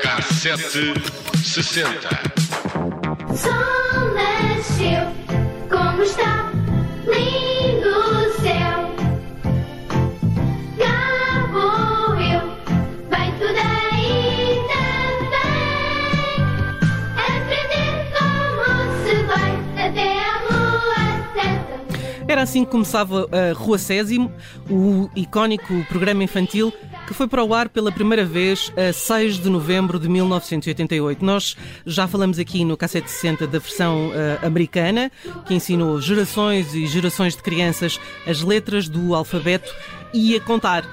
Cassete sessenta. Sol nasceu, como está assim que começava a Rua Césimo, o icónico programa infantil que foi para o ar pela primeira vez a 6 de novembro de 1988. Nós já falamos aqui no Cassete 60 da versão eh, americana, que ensinou gerações e gerações de crianças as letras do alfabeto e a contar.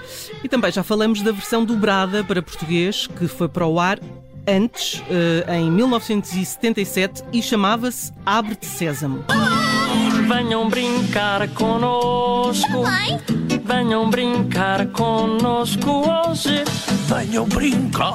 E também já falamos da versão dobrada para português, que foi para o ar antes, eh, em 1977, e chamava-se Abre-te Sésamo. Venham brincar conosco. Venham brincar conosco hoje. Venham brincar,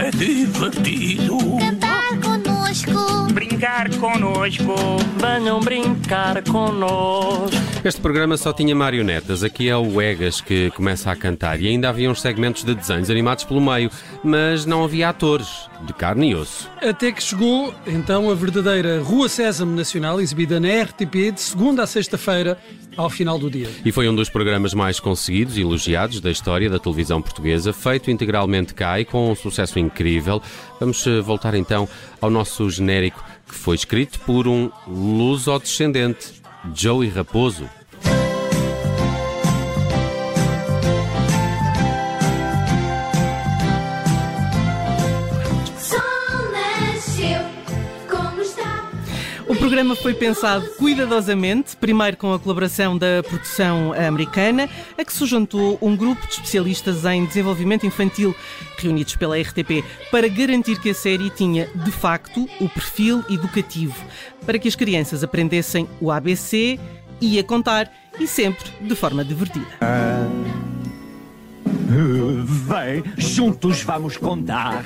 é divertido. Cantar conosco. brincar conosco. Venham brincar conosco. Este programa só tinha marionetas. Aqui é o Egas que começa a cantar. E ainda havia uns segmentos de desenhos animados pelo meio, mas não havia atores, de carne e osso. Até que chegou, então, a verdadeira Rua Sésamo Nacional, exibida na RTP de segunda a sexta-feira, ao final do dia. E foi um dos programas mais conseguidos e elogiados da história da televisão portuguesa, feito integralmente cá e com um sucesso incrível. Vamos eh, voltar então ao nosso genérico, que foi escrito por um luso-descendente, Joey Raposo. Programa foi pensado cuidadosamente, primeiro com a colaboração da produção americana, a que se juntou um grupo de especialistas em desenvolvimento infantil reunidos pela RTP para garantir que a série tinha, de facto, o perfil educativo, para que as crianças aprendessem o ABC e a contar, e sempre de forma divertida. Vem, juntos vamos contar.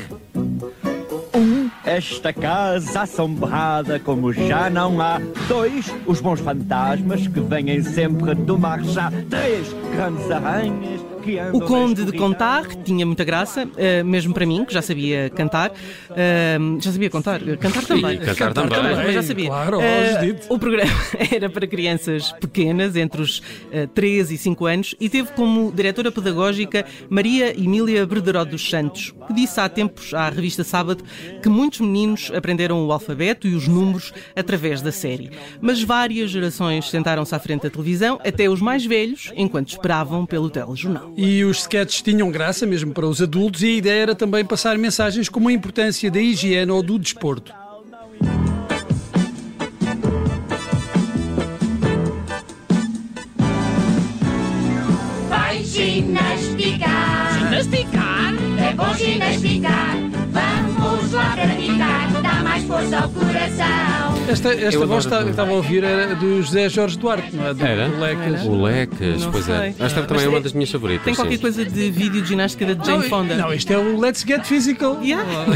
Esta casa assombrada como já não há. Dois, os bons fantasmas que vêm sempre do mar já. Três, grandes aranhas O Conde de. Contar tinha muita graça, eh, mesmo para mim, que já sabia cantar. Eh, já sabia contar? Cantar também. cantar também. mas já sabia. Claro, Eh, o programa era para crianças pequenas, entre os eh, 3 e 5 anos, e teve como diretora pedagógica Maria Emília Berderó dos Santos, que disse há tempos à revista Sábado que muitos meninos aprenderam o alfabeto e os números através da série. Mas várias gerações sentaram-se à frente da televisão, até os mais velhos, enquanto esperavam pelo telejornal. E os sketches tinham graça, mesmo para os adultos, e a ideia era também passar mensagens como a importância da higiene ou do desporto. Vai ginasticar. Ginasticar? É bom ginasticar. Força ao coração. Esta, esta voz que estava a ouvir era do José Jorge Duarte, não é? Do, Era? do Lecas. O Lecas, Não pois é. sei. Esta também é uma das minhas favoritas. Tem qualquer sim. coisa de vídeo de ginástica da Jane Fonda. Não, isto é o Let's Get Physical. Yeah.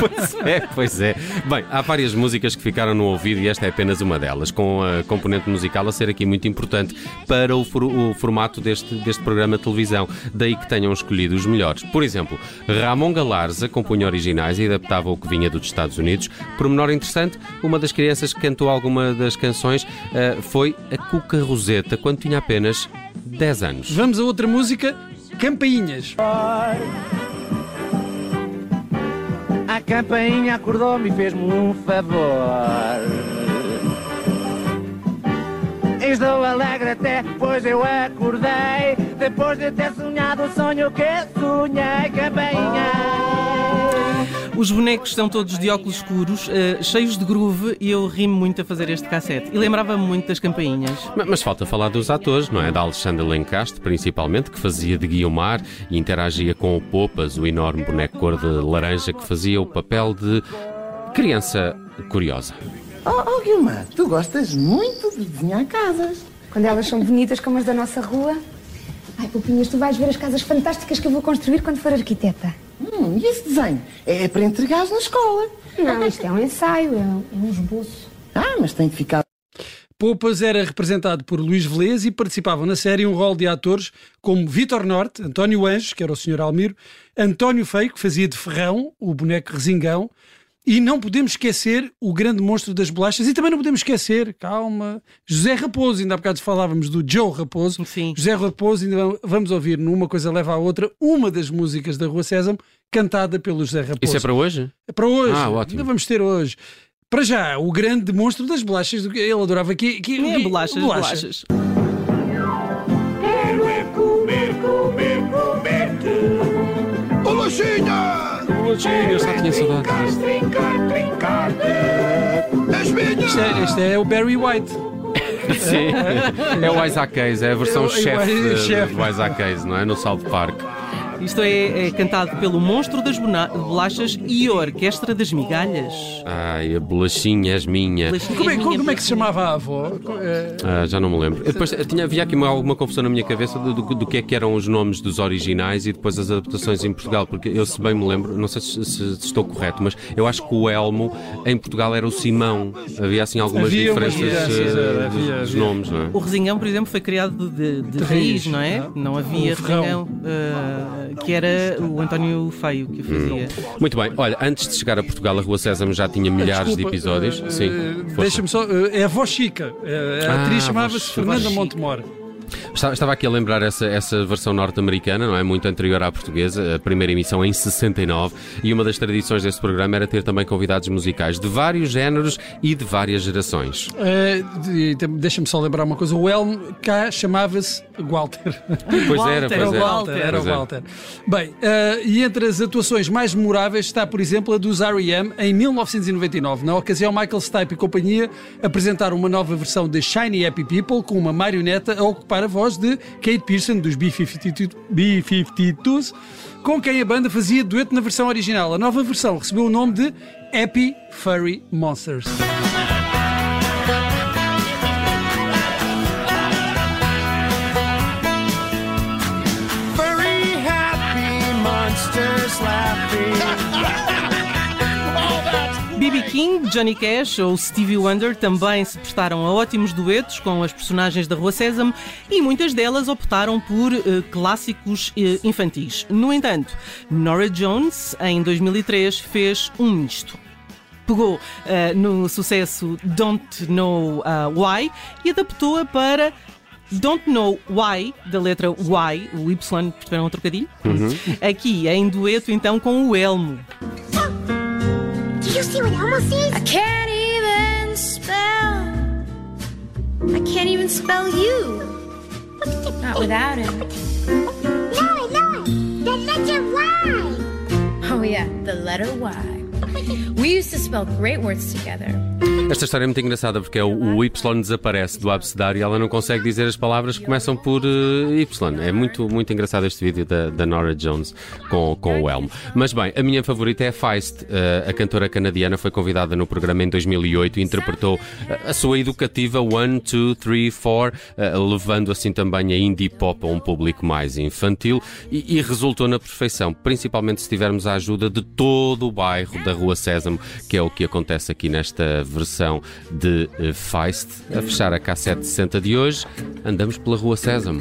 Pois é, pois é. Bem, há várias músicas que ficaram no ouvido e esta é apenas uma delas, com a componente musical a ser aqui muito importante para o, for- o formato deste, deste programa de televisão. Daí que tenham escolhido os melhores. Por exemplo, Ramon Galarza compunha originais e adaptava o que vinha dos Estados Unidos. Por menor interessante, uma das crianças que cantou alguma das canções eh, foi a Cuca Roseta, quando tinha apenas 10 anos. Vamos a outra música, Campainhas. A campainha acordou-me e fez-me um favor. Estou alegre até, pois eu acordei. Depois de ter sonhado o sonho que sonhei, campainha. Os bonecos são todos de óculos escuros, eh, cheios de groove, e eu ri muito a fazer este cassete. E lembrava-me muito das campainhas. Ma- Mas falta falar dos atores, não é? Da Alexandra Lencastre, principalmente, que fazia de Guiomar e interagia com o Popas, o enorme boneco cor de laranja que fazia o papel de criança curiosa. Oh, oh Guilma, tu gostas muito de desenhar casas. Quando elas são bonitas como as da nossa rua. Ai, Pupinhas, tu vais ver as casas fantásticas que eu vou construir quando for arquiteta. Hum, e esse desenho? É para entregares na escola. Não, isto é um ensaio, é um, é um esboço. Ah, mas tem que ficar Poupas era representado por Luís Velez e participavam na série um rol de atores como Vitor Norte, António Anjos, que era o Sr. Almiro, António Feio, que fazia de Ferrão, o boneco Resingão, e não podemos esquecer o grande monstro das bolachas e também não podemos esquecer, calma, José Raposo. Ainda há bocado falávamos do Joe Raposo. Sim. José Raposo, ainda vamos ouvir numa coisa leva à outra, uma das músicas da Rua Sésamo, cantada pelo José Raposo. Isso é para hoje? É para hoje. Ah, ótimo. Ainda vamos ter hoje. Para já, o grande monstro das bolachas, do que ele adorava que, que, É, que- bolachas, bolachas. Eu já tinha minha! Isto é, isto é o Barry White. Sim, é o Isaac Hayes, é a versão É chefe. do Isaac Hayes, não é? No South Park. Isto é, é cantado pelo monstro das bolachas e a orquestra das migalhas. Ai, a bolachinha és minha. Bolachinha Como é, minha, como, como é que se chamava a avó? Eh, Ah, já não me lembro. Eu Depois tinha, havia aqui uma- alguma confusão na minha cabeça do, do- do que é que eram os nomes dos originais e depois as adaptações em Portugal, porque eu, se bem me lembro, não sei se, se- se estou correto, mas eu acho que o Elmo em Portugal era o Simão. Havia assim algumas Havia diferenças diferenças, eh, dos, havia, dos havia. nomes, não é? O Resingão, por exemplo, foi criado de, de De raiz, raiz, não é? não é? Não havia O. Resingão, eh, que era o António Feio que o fazia. Muito bem, olha, antes de chegar a Portugal, a Rua Sésamo já tinha milhares desculpa, de episódios. eh, Sim. Deixa-me só. eh, é a avó Chica. Eh, a Ah, atriz a chamava-se voz- Fernanda voz Chica. Montemor. Estava aqui a lembrar essa, essa versão norte-americana, não é? Muito anterior à portuguesa, a primeira emissão em 69, e uma das tradições desse programa era ter também convidados musicais de vários géneros e de várias gerações. De- Deixa-me só lembrar uma coisa. O Elmo cá chamava-se Walter. Pois Walter, era, Era pois era. Walter, era o. Walter. Bem, eh, e entre as atuações mais memoráveis está, por exemplo, a dos R.E.M. em 1999. Na ocasião, Michael Stipe e companhia apresentaram uma nova versão de Shiny Happy People com uma marioneta a ocupar a voz de Kate Pearson dos B-52, B-52s, com quem a banda fazia dueto na versão original. A nova versão recebeu o nome de Happy Furry Monsters. B.B. King, Johnny Cash ou Stevie Wonder também se prestaram a ótimos duetos com as personagens da Rua Sésamo e muitas delas optaram por eh, clássicos eh, infantis. No entanto, Nora Jones, em 2003, fez um misto. Pegou eh, no sucesso Don't Know ah, Why e adaptou-a para Don't Know Why, da letra Y, o Y, perceberam um trocadilho? Aqui em dueto então com o Elmo. See what Elmo says? I can't even spell. I can't even spell you. Not without it. No, no, the letter Y. Oh, yeah, the letter Y. We used to spell great words together. Esta história é muito engraçada porque é o, o Y desaparece do abecedário e ela não consegue dizer as palavras que começam por eh, Y. É muito, muito engraçado este vídeo da, da Nora Jones com, com o Elmo. Mas bem, a minha favorita é a Feist. Eh, a cantora canadiana foi convidada no programa em 2008 e interpretou eh, a sua educativa One, Two, Three, Four, eh, levando assim também a indie pop a um público mais infantil e, e resultou na perfeição, principalmente se tivermos a ajuda de todo o bairro da Rua Sésamo, que é o que acontece aqui nesta versão de eh, Feist. A fechar a cassete 60 de hoje, andamos pela Rua Sésamo.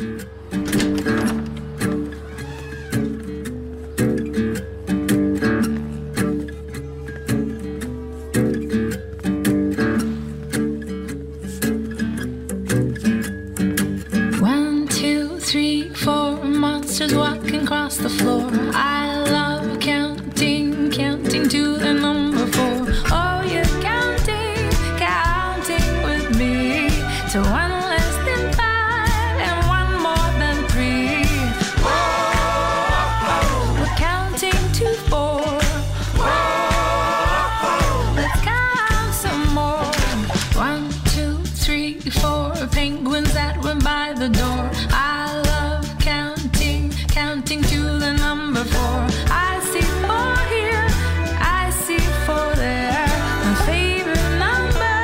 By the door. I love counting, counting to the number four. I see four here, I see four there. My favorite number,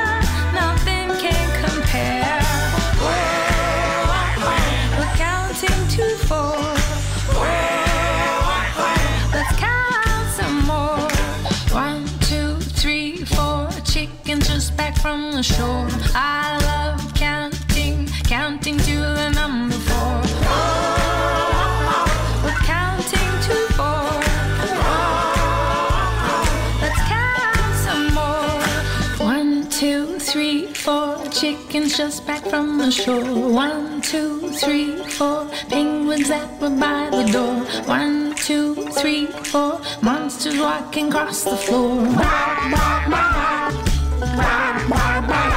nothing can compare. We're counting to four. Let's count some more. One, two, three, four chickens just back from the shore. I love chickens just back from the shore. One, two, three, four penguins that were by the door. One, two, three, four monsters walking across the floor. Counting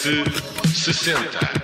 Sixty.